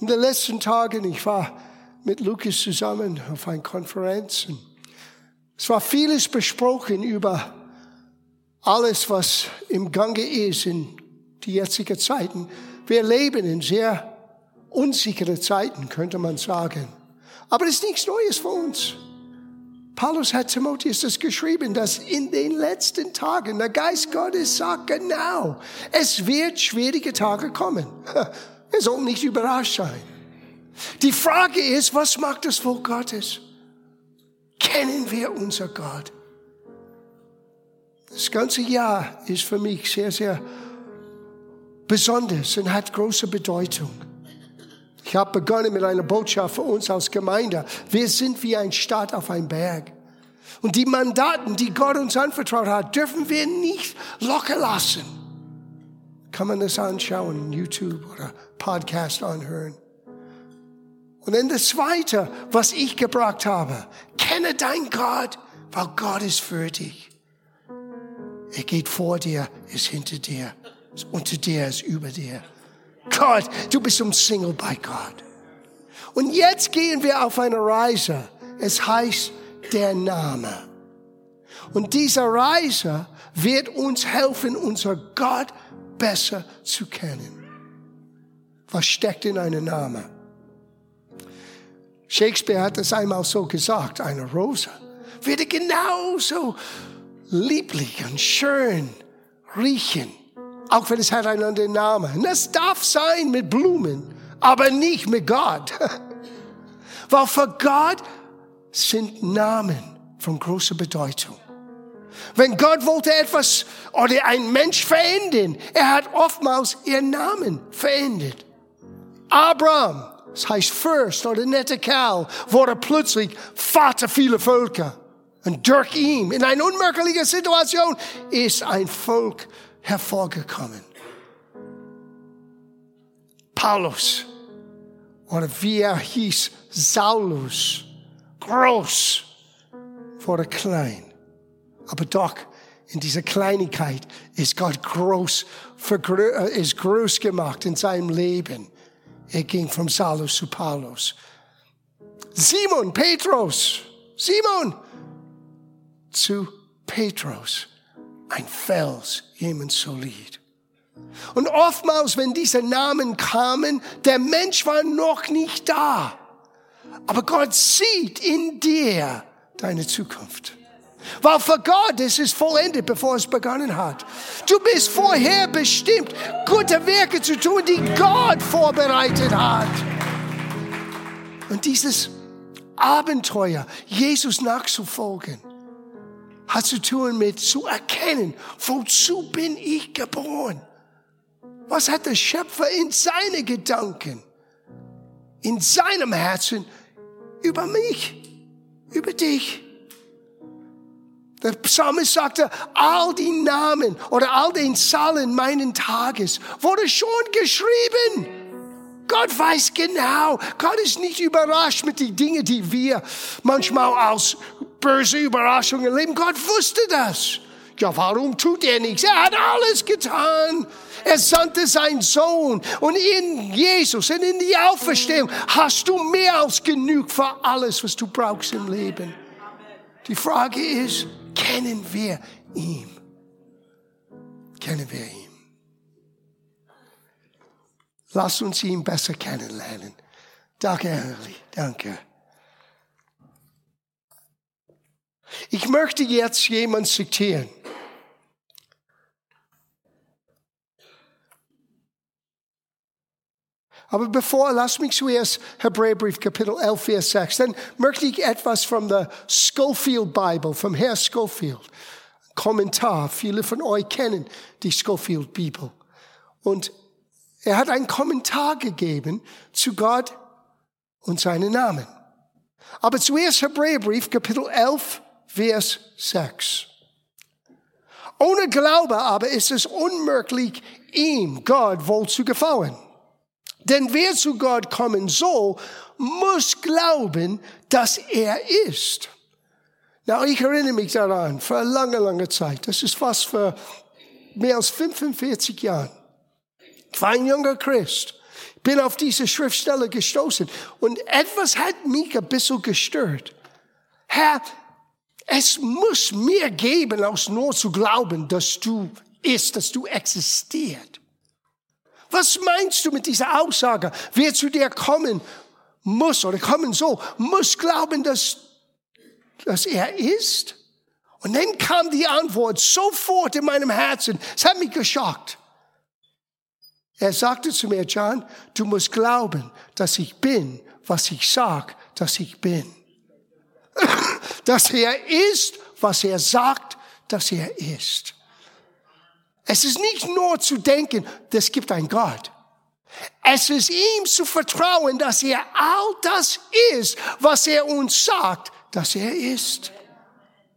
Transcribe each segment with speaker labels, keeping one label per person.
Speaker 1: In den letzten Tagen, ich war mit Lukas zusammen auf einer Konferenz. Es war vieles besprochen über alles, was im Gange ist in die jetzigen Zeiten. Wir leben in sehr unsichere Zeiten, könnte man sagen. Aber es ist nichts Neues für uns. Paulus hat Timotheus das geschrieben, dass in den letzten Tagen der Geist Gottes sagt genau, es wird schwierige Tage kommen. Er soll nicht überrascht sein. Die Frage ist, was macht das Volk Gottes? Kennen wir unser Gott? Das ganze Jahr ist für mich sehr, sehr besonders und hat große Bedeutung. Ich habe begonnen mit einer Botschaft für uns als Gemeinde. Wir sind wie ein Staat auf einem Berg. Und die Mandaten, die Gott uns anvertraut hat, dürfen wir nicht locker lassen. Kann man das anschauen, YouTube oder Podcast anhören. Und dann das Zweite, was ich gebracht habe, kenne dein Gott, weil Gott ist für dich. Er geht vor dir, ist hinter dir, ist unter dir, ist über dir. Gott, du bist umsingelt bei Gott. Und jetzt gehen wir auf eine Reise. Es heißt der Name. Und diese Reise wird uns helfen, unser Gott besser zu kennen. Was steckt in einem Namen? Shakespeare hat es einmal so gesagt, eine Rose würde genauso lieblich und schön riechen, auch wenn es hat einen anderen Namen. Und das darf sein mit Blumen, aber nicht mit Gott. Weil für Gott sind Namen von großer Bedeutung. Wenn Gott wollte etwas oder ein Mensch verändern, er hat oftmals ihren Namen verändert. Abraham, das heißt Fürst oder netter Kerl, wurde plötzlich Vater vieler Völker. Und durch ihn, in einer unmöglichen Situation, ist ein Volk hervorgekommen. Paulus, oder wie er hieß, Saulus, groß, wurde klein. Aber doch, in dieser Kleinigkeit ist Gott groß, äh, ist groß gemacht in seinem Leben. Er ging von Saulus zu Paulus. Simon, Petrus, Simon zu Petrus, ein Fels, jemand solid. Und oftmals, wenn diese Namen kamen, der Mensch war noch nicht da. Aber Gott sieht in dir deine Zukunft. Weil für Gott ist es vollendet, bevor es begonnen hat. Du bist vorher bestimmt, gute Werke zu tun, die Gott vorbereitet hat. Und dieses Abenteuer, Jesus nachzufolgen, hat zu tun mit zu erkennen, wozu bin ich geboren? Was hat der Schöpfer in seine Gedanken, in seinem Herzen über mich, über dich? Der Psalmist sagte, all die Namen oder all den Zahlen meinen Tages wurde schon geschrieben. Gott weiß genau. Gott ist nicht überrascht mit den Dingen, die wir manchmal als böse Überraschungen erleben. Gott wusste das. Ja, warum tut er nichts? Er hat alles getan. Er sandte seinen Sohn. Und in Jesus und in die Auferstehung hast du mehr als genug für alles, was du brauchst im Leben. Die Frage ist, kennen wir ihn? Kennen wir ihn? Lass uns ihn besser kennenlernen. Danke, Herrli. Danke. Ich möchte jetzt jemand zitieren. Aber bevor, lass mich zuerst Hebräerbrief Kapitel 11, Vers 6. Dann möchte ich etwas von der Schofield Bible, vom Herr Schofield. Kommentar. Viele von euch kennen die Schofield Bibel. Und er hat einen Kommentar gegeben zu Gott und seinen Namen. Aber zuerst Hebräerbrief Kapitel 11, Vers 6. Ohne Glaube aber ist es unmöglich, ihm, Gott, wohl zu gefallen. Denn wer zu Gott kommen soll, muss glauben, dass er ist. Na, ich erinnere mich daran, für eine lange, lange Zeit, das ist fast für mehr als 45 Jahren. Ich war ein junger Christ. bin auf diese Schriftstelle gestoßen und etwas hat mich ein bisschen gestört. Herr, es muss mir geben, aus nur zu glauben, dass du ist, dass du existiert. Was meinst du mit dieser Aussage? Wer zu dir kommen muss oder kommen soll, muss glauben, dass, dass er ist? Und dann kam die Antwort sofort in meinem Herzen. Es hat mich geschockt. Er sagte zu mir, John, du musst glauben, dass ich bin, was ich sag, dass ich bin. dass er ist, was er sagt, dass er ist. Es ist nicht nur zu denken, es gibt einen Gott. Es ist ihm zu vertrauen, dass er all das ist, was er uns sagt, dass er ist.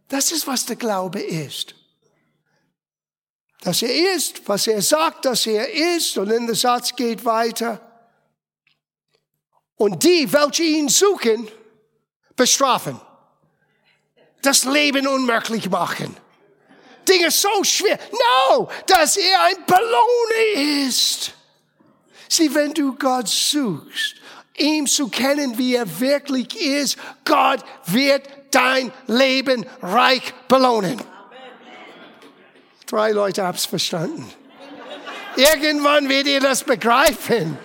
Speaker 1: Das ist, was der Glaube ist dass er ist, was er sagt, dass er ist. Und dann der Satz geht weiter. Und die, welche ihn suchen, bestrafen. Das Leben unmöglich machen. Dinge so schwer. No, dass er ein Belohner ist. Sieh, wenn du Gott suchst, ihm zu kennen, wie er wirklich ist, Gott wird dein Leben reich belohnen. Drei Leute haben verstanden. Irgendwann werdet ihr das begreifen.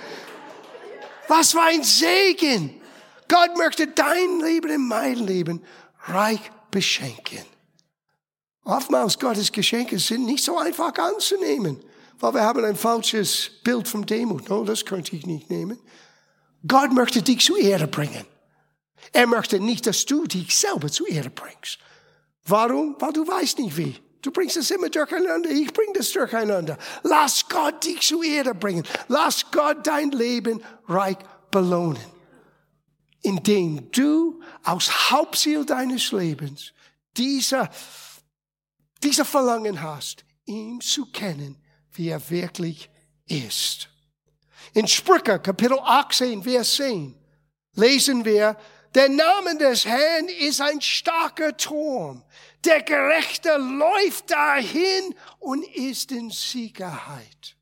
Speaker 1: Was für ein Segen. Gott möchte dein Leben und mein Leben reich beschenken. Oftmals Gottes Geschenke sind nicht so einfach anzunehmen, weil wir haben ein falsches Bild vom Demut. Oh, das könnte ich nicht nehmen. Gott möchte dich zu Erde bringen. Er möchte nicht, dass du dich selber zu Erde bringst. Warum? Weil du weißt nicht wie. Du bringst es immer durcheinander, ich bring das durcheinander. Lass Gott dich zu Erde bringen. Lass Gott dein Leben reich belohnen. Indem du aus Hauptziel deines Lebens dieser, dieser Verlangen hast, ihn zu kennen, wie er wirklich ist. In Sprüche, Kapitel 18, Vers 10, lesen wir, der Name des Herrn ist ein starker Turm. Der Gerechte läuft dahin und ist in Sicherheit.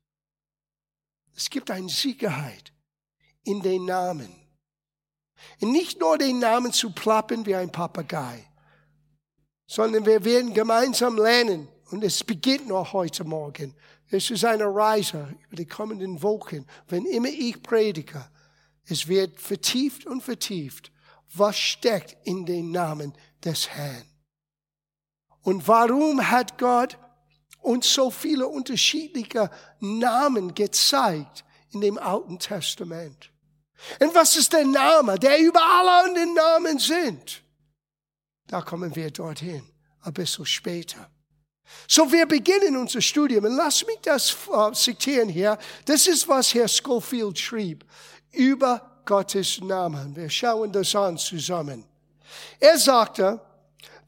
Speaker 1: Es gibt eine Sicherheit in den Namen. Und nicht nur den Namen zu plappen wie ein Papagei, sondern wir werden gemeinsam lernen. Und es beginnt noch heute Morgen. Es ist eine Reise über die kommenden Wochen. Wenn immer ich predige, es wird vertieft und vertieft. Was steckt in den Namen des Herrn? Und warum hat Gott uns so viele unterschiedliche Namen gezeigt in dem Alten Testament? Und was ist der Name, der über alle anderen Namen sind? Da kommen wir dorthin, ein bisschen später. So, wir beginnen unser Studium und lass mich das uh, zitieren hier. Das ist, was Herr Schofield schrieb über Gottes Namen. Wir schauen das an zusammen. Er sagte,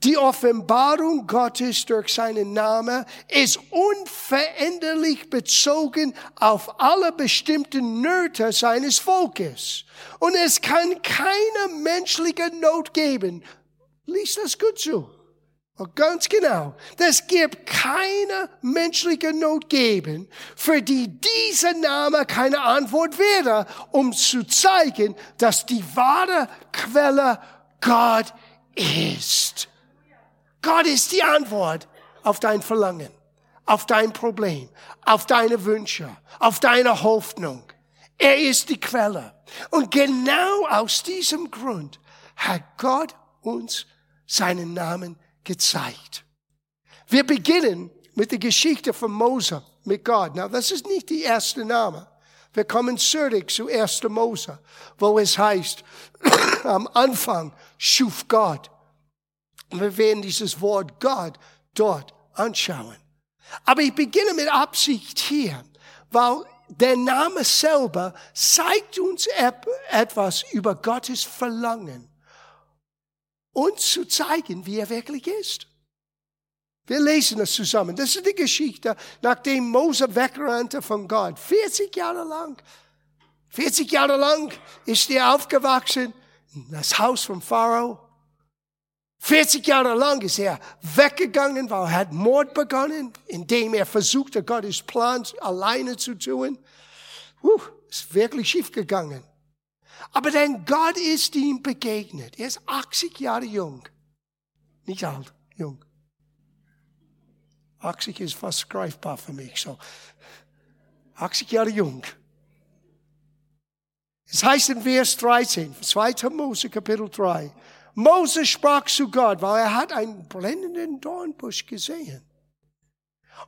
Speaker 1: die Offenbarung Gottes durch seinen Namen ist unveränderlich bezogen auf alle bestimmten Nöte seines Volkes. Und es kann keine menschliche Not geben. Lies das gut zu. Und ganz genau. Das gibt keine menschliche Not geben, für die dieser Name keine Antwort wäre, um zu zeigen, dass die wahre Quelle Gott ist. Gott ist die Antwort auf dein Verlangen, auf dein Problem, auf deine Wünsche, auf deine Hoffnung. Er ist die Quelle. Und genau aus diesem Grund hat Gott uns seinen Namen gezeigt. Wir beginnen mit der Geschichte von Mose mit Gott. Na, das ist nicht die erste Name. Wir kommen zurück zu 1. Mose, wo es heißt, am Anfang schuf Gott wir werden dieses Wort Gott dort anschauen. Aber ich beginne mit Absicht hier, weil der Name selber zeigt uns etwas über Gottes Verlangen, uns zu zeigen, wie er wirklich ist. Wir lesen es zusammen. Das ist die Geschichte, nachdem Mose wegrannte von Gott. 40 Jahre lang. 40 Jahre lang ist er aufgewachsen in das Haus von Pharao. 40 Jahre lang ist er weggegangen, weil er hat Mord begonnen, indem er versuchte, Gottes Plan alleine zu tun. Puh, Ist wirklich schief gegangen. Aber denn Gott ist ihm begegnet. Er ist 80 Jahre jung. Nicht alt, jung. 80 ist fast greifbar für mich, so. 80 Jahre jung. Es heißt in Vers 13, 2. Mose Kapitel 3, Moses sprach zu Gott, weil er hat einen blendenden Dornbusch gesehen.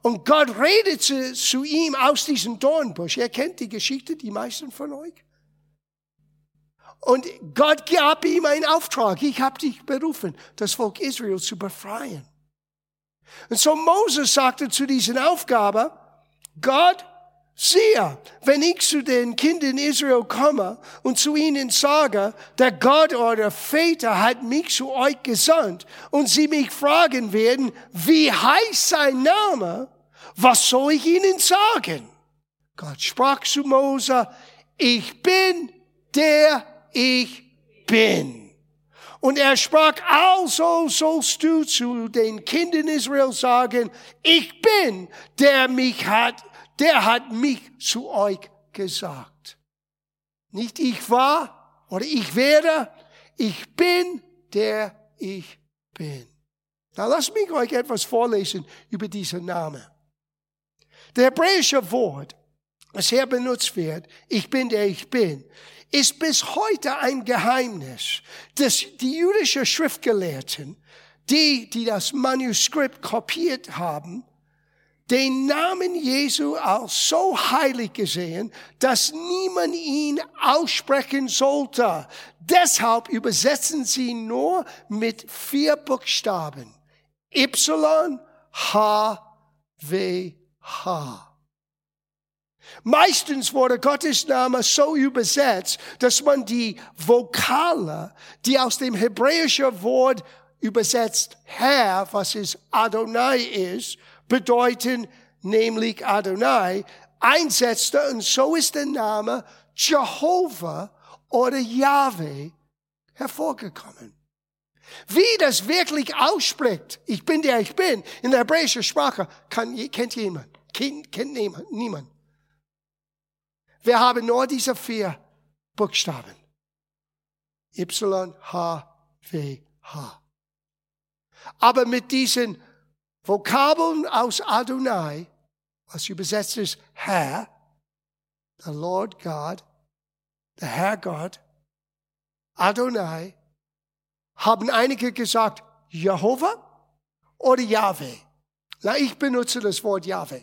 Speaker 1: Und Gott redete zu ihm aus diesem Dornbusch. Er kennt die Geschichte, die meisten von euch. Und Gott gab ihm einen Auftrag. Ich habe dich berufen, das Volk Israel zu befreien. Und so Moses sagte zu dieser Aufgabe, Gott, siehe, wenn ich zu den Kindern Israel komme und zu ihnen sage, der Gott oder Väter hat mich zu euch gesandt und sie mich fragen werden, wie heißt sein Name, was soll ich ihnen sagen? Gott sprach zu Mose, ich bin der ich bin. Und er sprach, also sollst du zu den Kindern Israel sagen, ich bin, der mich hat, der hat mich zu euch gesagt. Nicht ich war oder ich werde, ich bin, der ich bin. Na, lass mich euch etwas vorlesen über diesen Namen. Der hebräische Wort, das hier benutzt wird, ich bin, der ich bin, ist bis heute ein Geheimnis, dass die jüdischen Schriftgelehrten, die, die das Manuskript kopiert haben, den Namen Jesu als so heilig gesehen, dass niemand ihn aussprechen sollte. Deshalb übersetzen sie nur mit vier Buchstaben. Y, H, W, H. Meistens wurde Gottes Name so übersetzt, dass man die Vokale, die aus dem hebräischen Wort übersetzt Herr, was es Adonai ist, bedeuten nämlich Adonai, einsetzte und so ist der Name Jehovah oder Yahweh hervorgekommen. Wie das wirklich ausspricht, ich bin der ich bin, in der hebräischen Sprache, kann, kennt jemand, kennt, kennt niemand, niemand. Wir haben nur diese vier Buchstaben. Y, H, W, H. Aber mit diesen Vokabeln aus Adonai, was übersetzt ist Herr, the Lord God, der Herr Gott, Adonai, haben einige gesagt Jehova oder Yahweh. Na, ich benutze das Wort Yahweh.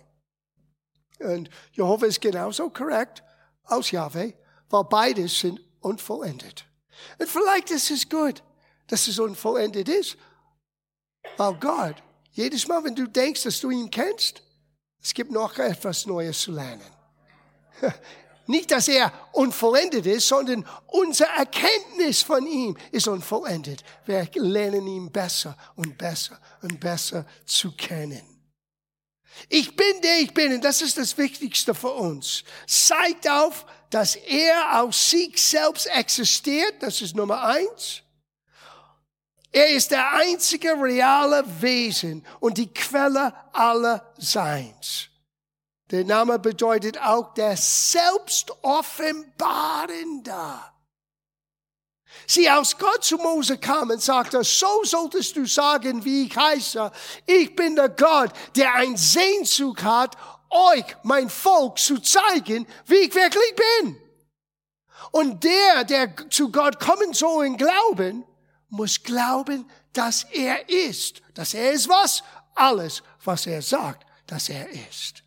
Speaker 1: Und Jehova ist genauso korrekt aus Yahweh, weil beides sind unvollendet. Und vielleicht ist es gut, dass es unvollendet ist, weil Gott, jedes Mal, wenn du denkst, dass du ihn kennst, es gibt noch etwas Neues zu lernen. Nicht, dass er unvollendet ist, sondern unsere Erkenntnis von ihm ist unvollendet. Wir lernen ihn besser und besser und besser zu kennen. Ich bin der ich bin und das ist das Wichtigste für uns. Zeigt auf, dass er aus sich selbst existiert, das ist Nummer eins. Er ist der einzige reale Wesen und die Quelle aller Seins. Der Name bedeutet auch der Selbstoffenbarende. Sie aus Gott zu Mose kam und sagte, so solltest du sagen, wie ich heiße. Ich bin der Gott, der ein Sehnsucht hat, euch, mein Volk, zu zeigen, wie ich wirklich bin. Und der, der zu Gott kommen soll in Glauben, muss glauben, dass er ist. Dass er ist was? Alles, was er sagt, dass er ist.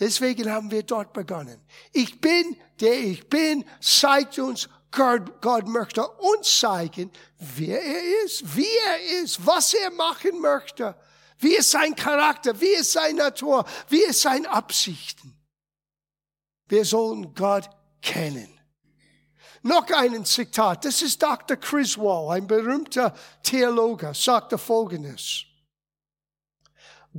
Speaker 1: Deswegen haben wir dort begonnen. Ich bin, der ich bin, zeigt uns, Gott, Gott möchte uns zeigen, wer er ist, wie er ist, was er machen möchte, wie ist sein Charakter, wie ist seine Natur, wie ist seine Absichten. Wir sollen Gott kennen. Noch ein Zitat, das ist Dr. Criswell, ein berühmter Theologe, sagte Folgendes.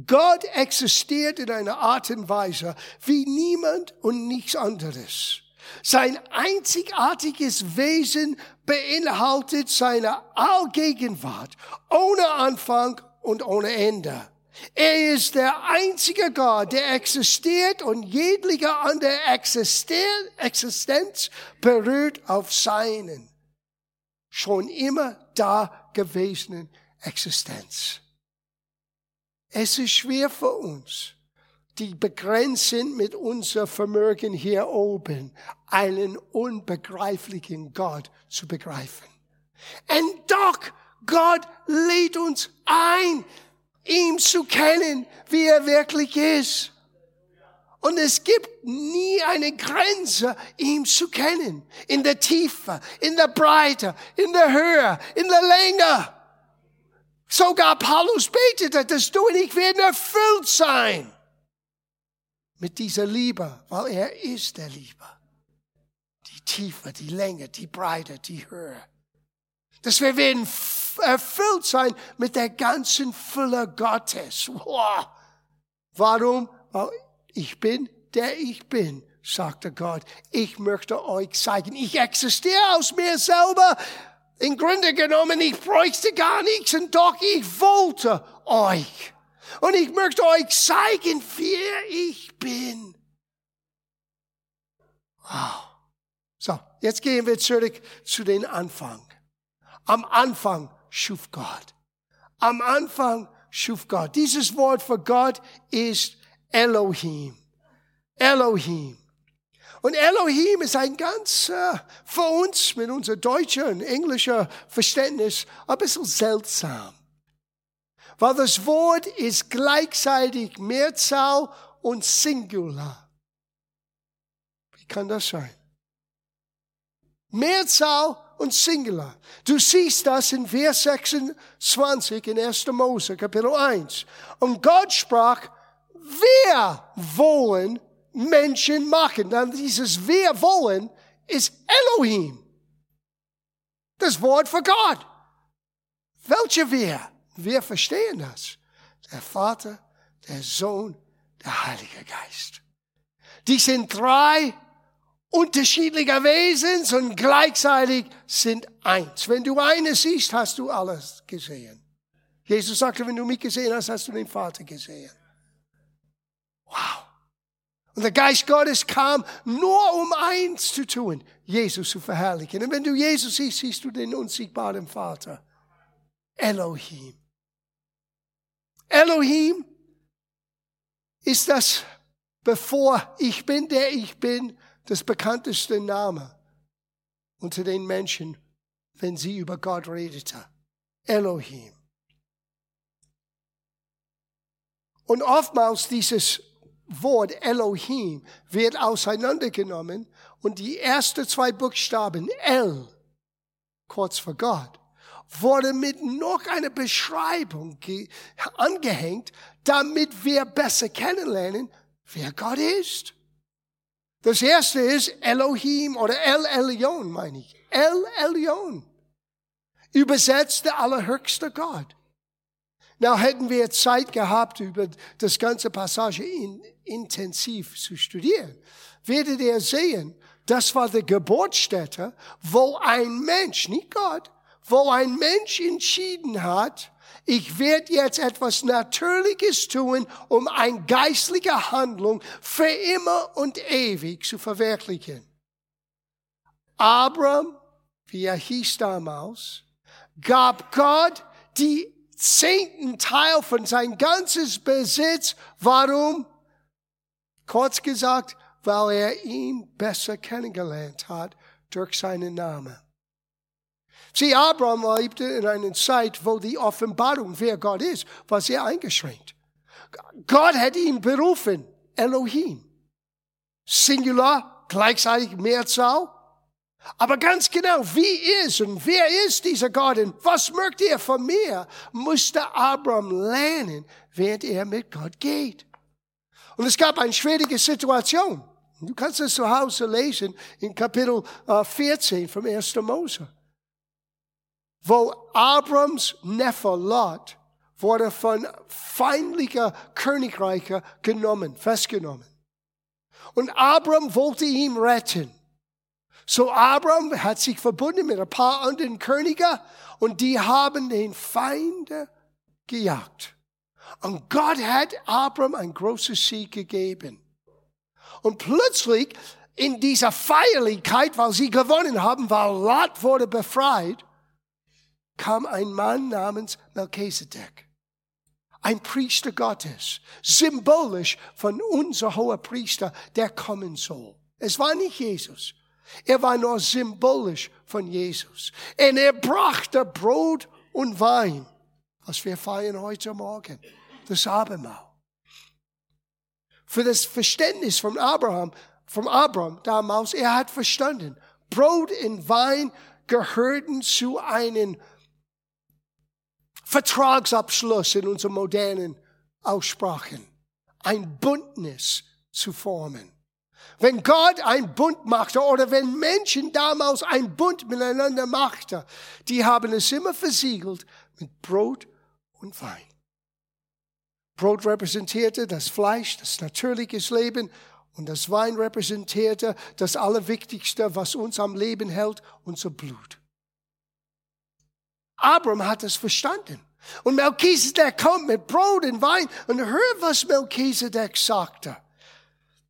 Speaker 1: Gott existiert in einer Art und Weise wie niemand und nichts anderes. Sein einzigartiges Wesen beinhaltet seine Allgegenwart, ohne Anfang und ohne Ende. Er ist der einzige Gott, der existiert und jegliche andere Existenz berührt auf seinen schon immer da gewesenen Existenz. Es ist schwer für uns, die begrenzt sind mit unser Vermögen hier oben, einen unbegreiflichen Gott zu begreifen. Und doch, Gott lädt uns ein, ihm zu kennen, wie er wirklich ist. Und es gibt nie eine Grenze, ihm zu kennen. In der Tiefe, in der Breite, in der Höhe, in der Länge. Sogar Paulus betete, dass du und ich werden erfüllt sein mit dieser Liebe, weil er ist der Liebe. Die Tiefe, die Länge, die Breite, die Höhe. Dass wir werden erfüllt sein mit der ganzen Fülle Gottes. Wow. Warum? Weil ich bin, der ich bin, sagte Gott. Ich möchte euch zeigen, ich existiere aus mir selber. Im Grunde genommen, ich bräuchte gar nichts und doch ich wollte euch. Und ich möchte euch zeigen, wer ich bin. Wow. So, jetzt gehen wir zurück zu den Anfang. Am Anfang schuf Gott. Am Anfang schuf Gott. Dieses Wort für Gott ist Elohim. Elohim. Und Elohim ist ein ganz, äh, für uns mit unser deutscher und englischer Verständnis ein bisschen seltsam. Weil das Wort ist gleichzeitig Mehrzahl und Singular. Wie kann das sein? Mehrzahl und Singular. Du siehst das in Vers 26 in 1. Mose, Kapitel 1. Und Gott sprach, wir wollen Menschen machen. Dann dieses wir wollen ist Elohim. Das Wort für Gott. Welche wir? Wir verstehen das. Der Vater, der Sohn, der Heilige Geist. Die sind drei unterschiedlicher Wesens und gleichzeitig sind eins. Wenn du eines siehst, hast du alles gesehen. Jesus sagte, wenn du mich gesehen hast, hast du den Vater gesehen. Wow. Und der Geist Gottes kam nur um eins zu tun, Jesus zu verherrlichen. Und wenn du Jesus siehst, siehst du den unsichtbaren Vater. Elohim. Elohim ist das, bevor ich bin, der ich bin, das bekannteste Name unter den Menschen, wenn sie über Gott redete. Elohim. Und oftmals dieses Wort Elohim wird auseinandergenommen und die ersten zwei Buchstaben El, kurz vor Gott, wurde mit noch einer Beschreibung angehängt, damit wir besser kennenlernen, wer Gott ist. Das erste ist Elohim oder El Elyon, meine ich. El Elyon. Übersetzt der allerhöchste Gott. Na, hätten wir Zeit gehabt, über das ganze Passage in, intensiv zu studieren, werdet ihr sehen, das war die Geburtsstätte, wo ein Mensch, nicht Gott, wo ein Mensch entschieden hat, ich werde jetzt etwas Natürliches tun, um eine geistliche Handlung für immer und ewig zu verwirklichen. Abraham, wie er hieß damals, gab Gott die zehnten Teil von sein ganzes Besitz. Warum? Kurz gesagt, weil er ihn besser kennengelernt hat durch seinen Namen. Sieh, Abraham lebte in einer Zeit, wo die Offenbarung, wer Gott ist, war sehr eingeschränkt. Gott hat ihn berufen, Elohim. Singular, gleichzeitig Mehrzahl. Aber ganz genau, wie ist und wer ist dieser Gott und was möchte er von mir, musste Abraham lernen, während er mit Gott geht. Und es gab eine schwierige Situation. Du kannst es zu Hause lesen in Kapitel 14 äh, vom 1. Mose wo Abrams Neffe Lot wurde von feindlicher Königreiche genommen, festgenommen. Und Abram wollte ihn retten. So Abram hat sich verbunden mit ein paar anderen Königen und die haben den Feinde gejagt. Und Gott hat Abraham ein großes Sieg gegeben. Und plötzlich in dieser Feierlichkeit, weil sie gewonnen haben, weil Lot wurde befreit, kam ein Mann namens Melchizedek. Ein Priester Gottes, symbolisch von unser hoher Priester, der kommen soll. Es war nicht Jesus. Er war nur symbolisch von Jesus. Und er brachte Brot und Wein, was wir feiern heute Morgen, das Abendmahl. Für das Verständnis von Abraham, vom Abraham damals, er hat verstanden, Brot und Wein gehörten zu einem Vertragsabschluss in unseren modernen Aussprachen. Ein Bündnis zu formen. Wenn Gott ein Bund machte oder wenn Menschen damals ein Bund miteinander machten, die haben es immer versiegelt mit Brot und Wein. Brot repräsentierte das Fleisch, das natürliche Leben und das Wein repräsentierte das Allerwichtigste, was uns am Leben hält, unser Blut. Abraham hat es verstanden. Und Melchizedek kommt mit Brot und Wein und hört, was Melchizedek sagte.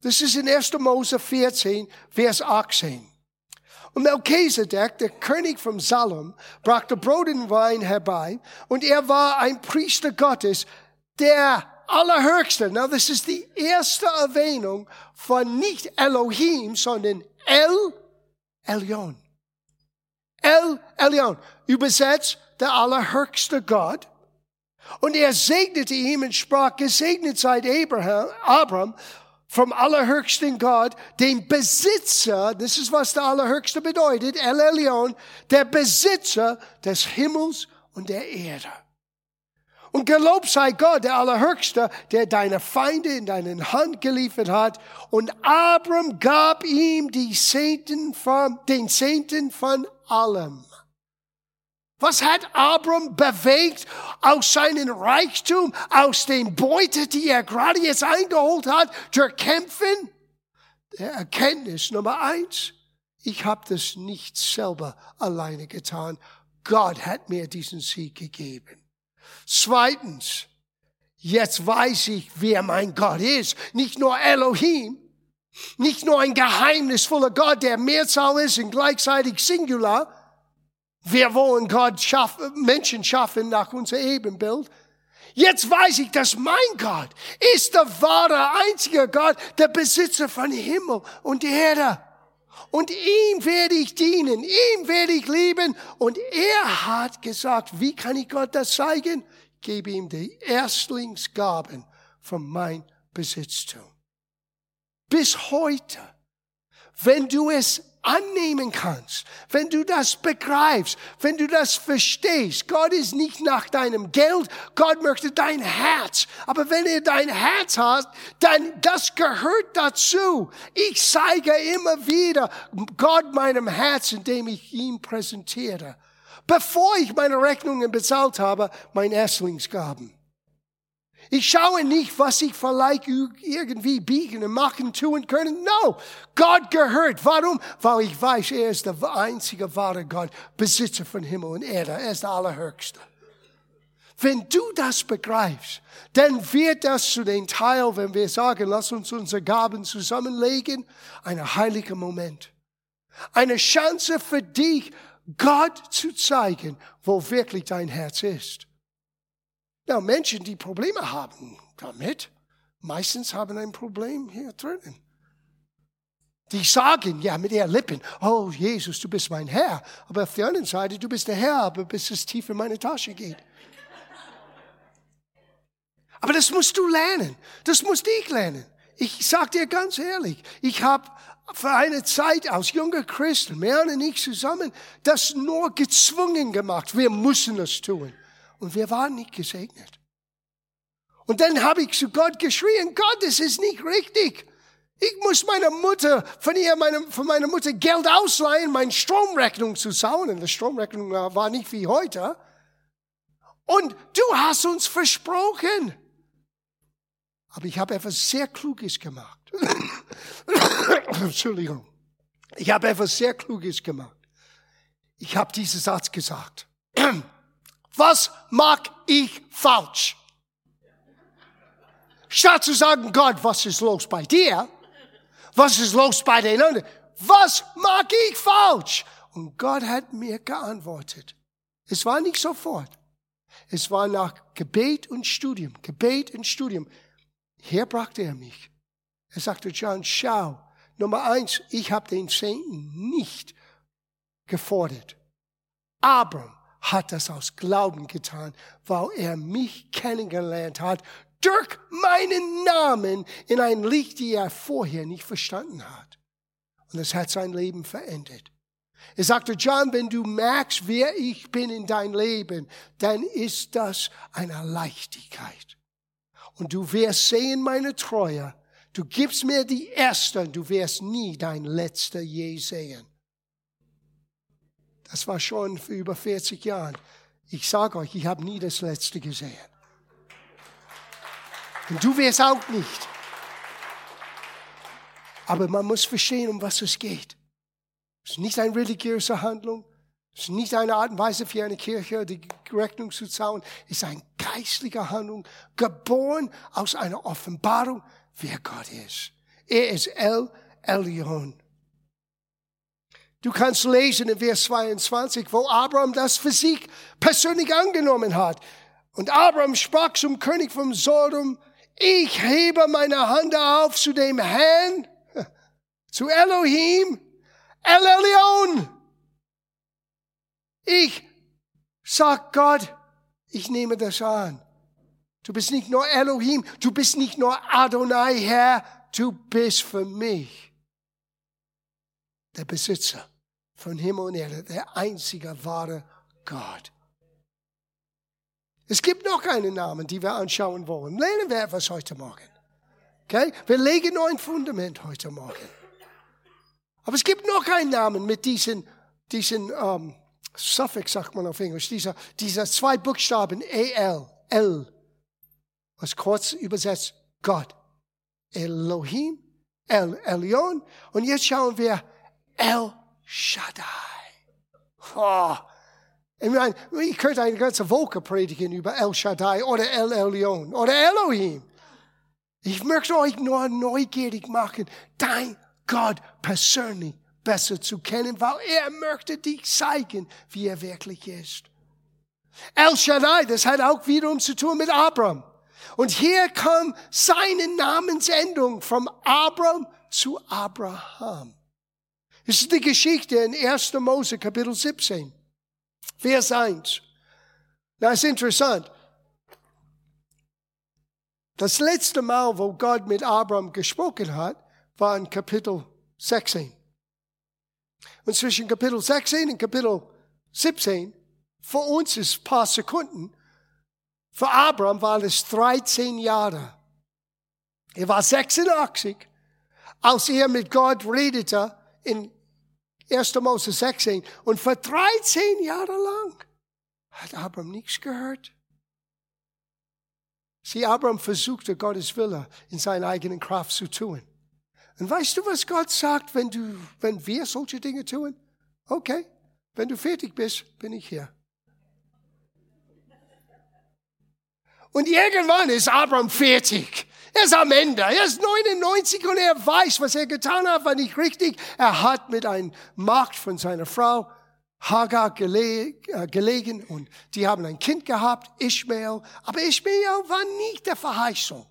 Speaker 1: Das ist in 1. Mose 14, Vers 18. Und Melchizedek, der König von Salem, brachte Brot und Wein herbei und er war ein Priester Gottes, der Allerhöchste. Now, das ist die erste Erwähnung von nicht Elohim, sondern El Elyon. El Elyon. Übersetzt der allerhöchste Gott. Und er segnete ihm und sprach, gesegnet seid Abraham, Abraham vom allerhöchsten Gott, den Besitzer, das ist was der allerhöchste bedeutet, El Elyon, der Besitzer des Himmels und der Erde. Und gelobt sei Gott, der Allerhöchste, der deine Feinde in deine Hand geliefert hat. Und Abram gab ihm die Zehnten von, den Zehnten von allem. Was hat Abram bewegt aus seinem Reichtum, aus den Beute, die er gerade jetzt eingeholt hat, zu kämpfen? Der Erkenntnis Nummer eins. Ich habe das nicht selber alleine getan. Gott hat mir diesen Sieg gegeben. Zweitens, jetzt weiß ich, wer mein Gott ist. Nicht nur Elohim, nicht nur ein geheimnisvoller Gott, der Mehrzahl ist und gleichzeitig Singular, wir wollen Gott schaffen, Menschen schaffen nach unser Ebenbild. Jetzt weiß ich, dass mein Gott ist der wahre, einzige Gott, der Besitzer von Himmel und Erde. Und ihm werde ich dienen, ihm werde ich lieben. Und er hat gesagt, wie kann ich Gott das zeigen? Gebe ihm die Erstlingsgaben von mein Besitztum. Bis heute, wenn du es annehmen kannst, wenn du das begreifst, wenn du das verstehst. Gott ist nicht nach deinem Geld, Gott möchte dein Herz. Aber wenn er dein Herz hat, dann das gehört dazu. Ich zeige immer wieder Gott meinem Herz, indem ich ihn präsentiere. Bevor ich meine Rechnungen bezahlt habe, mein Erstlingsgaben. Ich schaue nicht, was ich vielleicht irgendwie biegen und machen, tun können. No, Gott gehört. Warum? Weil ich weiß, er ist der einzige wahre Gott, Besitzer von Himmel und Erde. Er ist der Allerhöchste. Wenn du das begreifst, dann wird das zu dem Teil, wenn wir sagen, lass uns unsere Gaben zusammenlegen, ein heiliger Moment. Eine Chance für dich, Gott zu zeigen, wo wirklich dein Herz ist. Ja, Menschen, die Probleme haben damit, meistens haben ein Problem hier drinnen. Die sagen ja mit ihren Lippen, oh Jesus, du bist mein Herr. Aber auf der anderen Seite, du bist der Herr, aber bis es tief in meine Tasche geht. Aber das musst du lernen. Das musst ich lernen. Ich sag dir ganz ehrlich, ich habe für eine Zeit als junger Christen, mehr und ich zusammen, das nur gezwungen gemacht. Wir müssen es tun. Und wir waren nicht gesegnet. Und dann habe ich zu Gott geschrien, Gott, das ist nicht richtig. Ich muss meiner Mutter, von ihr, meine, von meiner Mutter Geld ausleihen, meine Stromrechnung zu zahlen. Die Stromrechnung war nicht wie heute. Und du hast uns versprochen. Aber ich habe etwas sehr Kluges gemacht. Entschuldigung. Ich habe etwas sehr Kluges gemacht. Ich habe diesen Satz gesagt. Was mag ich falsch? Statt zu sagen, Gott, was ist los bei dir? Was ist los bei den anderen? Was mag ich falsch? Und Gott hat mir geantwortet. Es war nicht sofort. Es war nach Gebet und Studium, Gebet und Studium. Hier brachte er mich. Er sagte, John, schau, Nummer eins, ich habe den Zehnten nicht gefordert. Abraham hat das aus Glauben getan, weil er mich kennengelernt hat durch meinen Namen in ein Licht, die er vorher nicht verstanden hat. Und es hat sein Leben verändert. Er sagte, John, wenn du merkst, wer ich bin in dein Leben, dann ist das eine Leichtigkeit. Und du wirst sehen meine Treue. Du gibst mir die erste, du wirst nie dein letzter je sehen. Das war schon für über 40 Jahre. Ich sage euch, ich habe nie das letzte gesehen. Und du wirst auch nicht. Aber man muss verstehen, um was es geht. Es ist nicht eine religiöse Handlung. Es ist nicht eine Art und Weise für eine Kirche, die Rechnung zu zahlen. Es ist eine geistliche Handlung, geboren aus einer Offenbarung, wer Gott ist. Er ist El Elyon. Du kannst lesen in Vers 22, wo Abraham das für sich persönlich angenommen hat. Und Abraham sprach zum König von Sodom, ich hebe meine Hand auf zu dem Herrn, zu Elohim, El Elyon. Ich sag Gott, ich nehme das an. Du bist nicht nur Elohim, du bist nicht nur Adonai, Herr, du bist für mich der Besitzer von Himmel und Erde, der einzige wahre Gott. Es gibt noch einen Namen, die wir anschauen wollen. Lernen wir etwas heute Morgen. Okay? Wir legen ein Fundament heute Morgen. Aber es gibt noch einen Namen mit diesen, diesen ähm, Suffix, sagt man auf Englisch, dieser, dieser zwei Buchstaben, E-L, L, was kurz übersetzt Gott. Elohim, El Elyon. Und jetzt schauen wir El Shaddai. Oh, ich meine, ich könnte eine ganze Woche predigen über El Shaddai oder El Elyon oder Elohim. Ich möchte euch nur neugierig machen, dein Gott persönlich besser zu kennen, weil er möchte dich zeigen, wie er wirklich ist. El Shaddai, das hat auch wiederum zu tun mit Abraham. Und hier kam seine Namensendung vom Abraham zu Abraham. Das ist die Geschichte in 1. Mose Kapitel 17, Vers 1. Das ist interessant. Das letzte Mal, wo Gott mit Abraham gesprochen hat, war in Kapitel 16. Und zwischen Kapitel 16 und Kapitel 17, für uns ist ein paar Sekunden, für Abraham war es 13 Jahre. Er war 86, als er mit Gott redete in 1. Mose 16. Und für 13 Jahre lang hat Abraham nichts gehört. Sie, Abraham versuchte Gottes Wille in seiner eigenen Kraft zu tun. Und weißt du, was Gott sagt, wenn du, wenn wir solche Dinge tun? Okay, wenn du fertig bist, bin ich hier. Und irgendwann ist Abraham fertig. Er ist am Ende. Er ist 99 und er weiß, was er getan hat, war nicht richtig. Er hat mit einem Markt von seiner Frau Hagar äh, gelegen und die haben ein Kind gehabt, Ishmael. Aber Ishmael war nicht der Verheißung.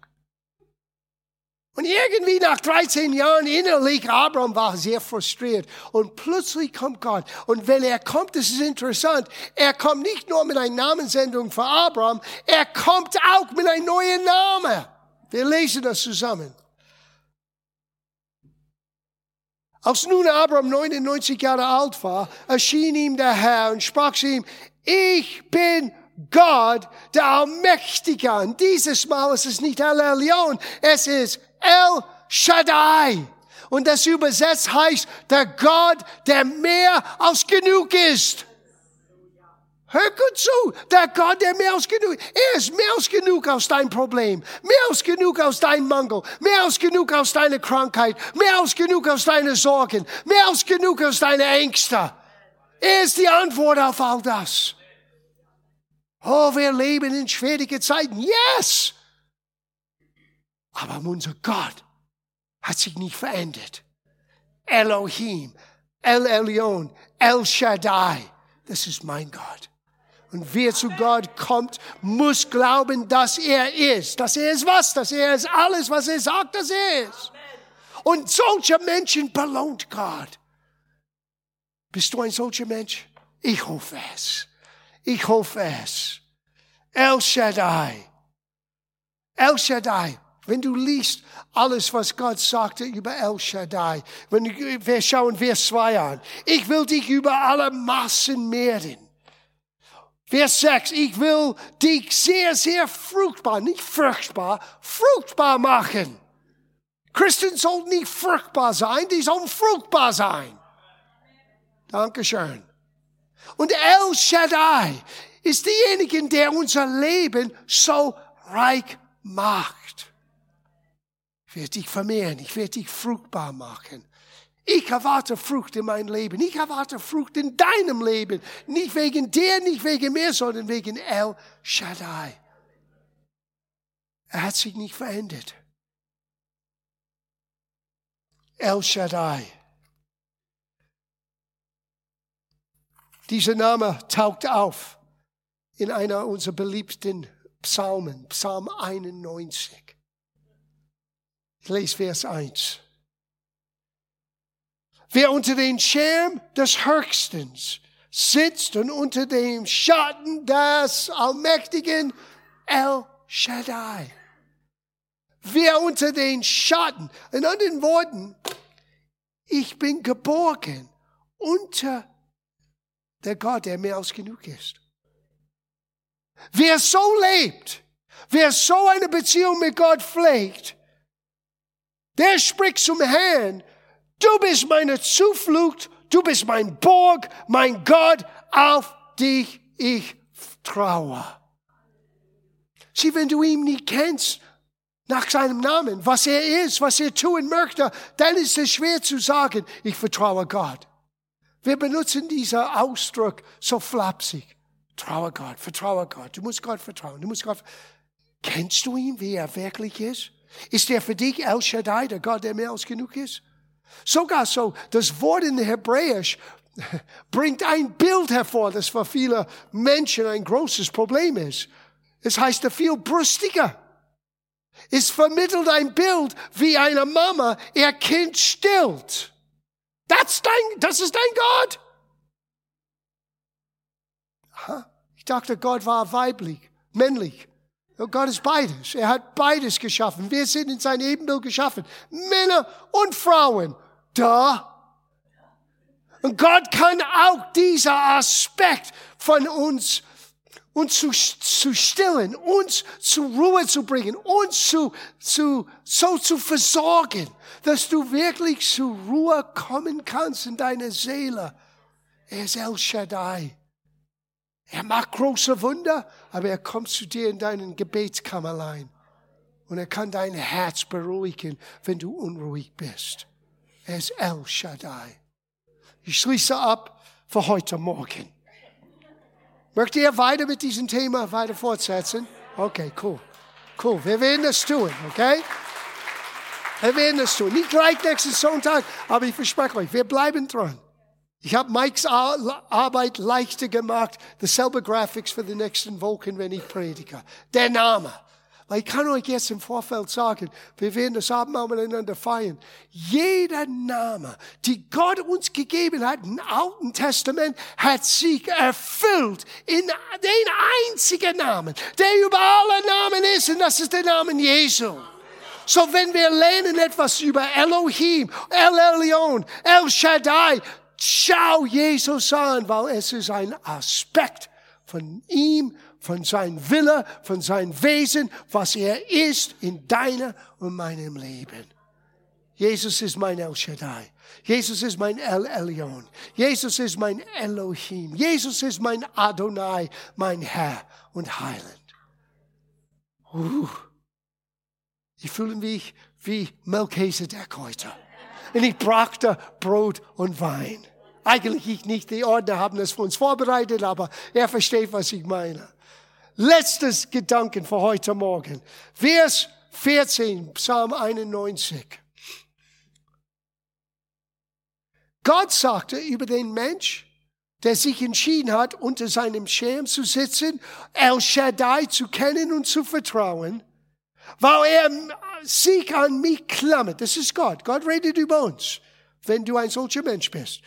Speaker 1: Und irgendwie nach 13 Jahren innerlich, Abraham war sehr frustriert. Und plötzlich kommt Gott. Und wenn er kommt, das ist interessant, er kommt nicht nur mit einer Namensendung für Abraham, er kommt auch mit einem neuen Namen. Wir lesen das zusammen. Als nun Abraham 99 Jahre alt war, erschien ihm der Herr und sprach zu ihm, ich bin Gott, der Allmächtige. Und dieses Mal ist es nicht El Elyon, es ist El Shaddai. Und das übersetzt heißt, der Gott, der mehr als genug ist. Hör gut zu, der Gott, der mehr als genug, er ist mehr als genug aus dein Problem, mehr als genug aus deinem Mangel, mehr als genug aus deiner Krankheit, mehr als genug aus deinen Sorgen, mehr als genug aus deinen Ängsten. Er ist die Antwort auf all das. Oh, wir leben in schwierigen Zeiten. Yes! Aber unser Gott hat sich nicht verändert. Elohim, El Elyon, El Shaddai, das ist mein Gott. Und wer zu Gott kommt, muss glauben, dass er ist. Dass er ist was? Dass er ist alles, was er sagt, dass er ist. Und solche Menschen belohnt Gott. Bist du ein solcher Mensch? Ich hoffe es. Ich hoffe es. El Shaddai. El Shaddai. Wenn du liest alles, was Gott sagte über El Shaddai, wenn wir schauen Vers 2 an. Ich will dich über alle Massen mehren. Vers 6, ich will dich sehr, sehr fruchtbar, nicht fruchtbar, fruchtbar machen. Christen sollten nicht fruchtbar sein, die sollen fruchtbar sein. Dankeschön. Und El Shaddai ist diejenige, der unser Leben so reich macht. Ich werde dich vermehren, ich werde dich fruchtbar machen. Ich erwarte Frucht in meinem Leben. Ich erwarte Frucht in deinem Leben. Nicht wegen dir, nicht wegen mir, sondern wegen El Shaddai. Er hat sich nicht verändert. El Shaddai. Dieser Name taucht auf in einer unserer beliebten Psalmen, Psalm 91. Ich lese Vers 1. Wer unter den Schirm des Höchstens sitzt und unter dem Schatten des allmächtigen El Shaddai. Wer unter den Schatten, in anderen Worten, ich bin geborgen unter der Gott, der mehr als genug ist. Wer so lebt, wer so eine Beziehung mit Gott pflegt, der spricht zum Herrn, du bist meine Zuflucht, du bist mein Burg, mein Gott, auf dich ich traue. Sieh, wenn du ihn nicht kennst, nach seinem Namen, was er ist, was er tun möchte, dann ist es schwer zu sagen, ich vertraue Gott. Wir benutzen diesen Ausdruck so flapsig. Traue Gott, vertraue Gott. Du musst Gott vertrauen. Du musst Gott. Kennst du ihn, wie er wirklich ist? Ist er für dich El Shaddai, der Gott, der mehr als genug ist? Sogar so, das Wort in Hebräisch bringt ein Bild hervor, das für viele Menschen ein großes Problem ist. Es heißt viel brüstiger. Es vermittelt ein Bild, wie eine Mama ihr Kind stillt. Das, dein, das ist dein Gott. Ich dachte, Gott war weiblich, männlich. Gott ist beides. Er hat beides geschaffen. Wir sind in sein Ebenbild geschaffen. Männer und Frauen. Da. Und Gott kann auch dieser Aspekt von uns uns zu, zu stillen, uns zur Ruhe zu bringen, uns zu, zu, so zu versorgen, dass du wirklich zur Ruhe kommen kannst in deiner Seele. Er ist El Shaddai. Er macht große Wunder, aber er kommt zu dir in deinen Gebetskammerlein. Und er kann dein Herz beruhigen, wenn du unruhig bist. Er ist El Shaddai. Ich schließe ab für heute Morgen. Möchtet ihr weiter mit diesem Thema weiter fortsetzen? Okay, cool. Cool. Wir werden das tun, okay? Wir werden das tun. Nicht gleich nächsten Sonntag, aber ich verspreche euch, wir bleiben dran. Ich habe Mikes Arbeit leichter gemacht, dasselbe Graphics für die nächsten Wochen, wenn ich predige. Der Name. Weil ich kann euch jetzt im Vorfeld sagen, wir werden das Abendmahl miteinander feiern. Jeder Name, die Gott uns gegeben hat im Alten Testament, hat sich erfüllt in den einzigen Namen, der über alle Namen ist, und das ist der Name Jesu. So, wenn wir lernen etwas über Elohim, El Elyon, El Shaddai, schau Jesus an, weil es ist ein Aspekt von ihm von seinem Wille, von seinem Wesen, was er ist in deiner und meinem Leben. Jesus ist mein El Shaddai. Jesus ist mein El Elyon. Jesus ist mein Elohim. Jesus ist mein Adonai, mein Herr und Heiland. Uh, ich fühle mich wie Melchizedek heute. Und ich brachte Brot und Wein. Eigentlich ich nicht, die Ordner haben es für uns vorbereitet, aber er versteht, was ich meine letztes Gedanken für heute Morgen. Vers 14, Psalm 91. Gott sagte über den Mensch, der sich entschieden hat, unter seinem Schirm zu sitzen, El Shaddai zu kennen und zu vertrauen, weil er sich an mich klammert. Das ist Gott. Gott redet über uns, wenn du ein solcher Mensch bist.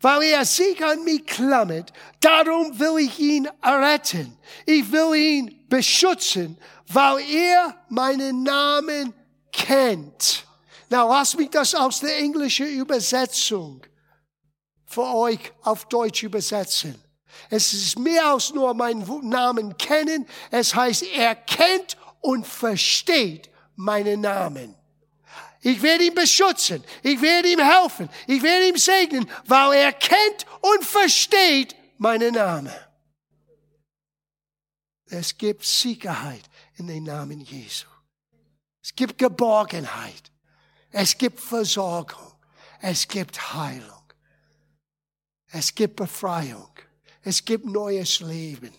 Speaker 1: Weil er sich an mich klammert, darum will ich ihn retten. Ich will ihn beschützen, weil er meinen Namen kennt. Na, lass mich das aus der englischen Übersetzung für euch auf Deutsch übersetzen. Es ist mehr als nur meinen Namen kennen. Es heißt, er kennt und versteht meinen Namen. Ich werde ihn beschützen. Ich werde ihm helfen. Ich werde ihm segnen, weil er kennt und versteht meinen Namen. Es gibt Sicherheit in den Namen Jesu. Es gibt Geborgenheit. Es gibt Versorgung. Es gibt Heilung. Es gibt Befreiung. Es gibt neues Leben.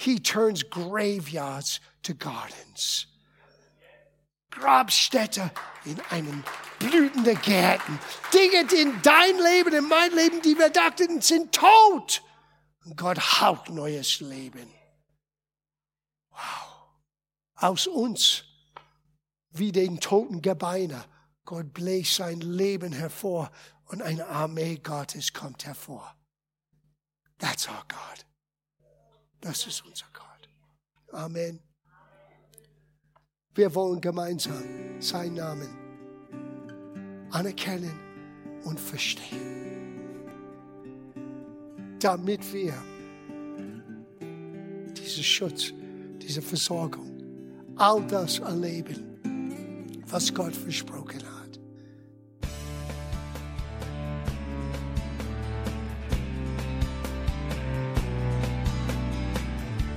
Speaker 1: He turns graveyards to gardens. Grabstätte in einen blühenden Gärten. Dinge in dein Leben, in mein Leben, die wir dachten, sind tot. Und Gott haucht neues Leben. Wow. Aus uns, wie den toten Gebeiner, Gott bläst sein Leben hervor und eine Armee Gottes kommt hervor. That's our God. Das ist unser Gott. Amen. Wir wollen gemeinsam seinen Namen anerkennen und verstehen, damit wir diesen Schutz, diese Versorgung, all das erleben, was Gott versprochen hat.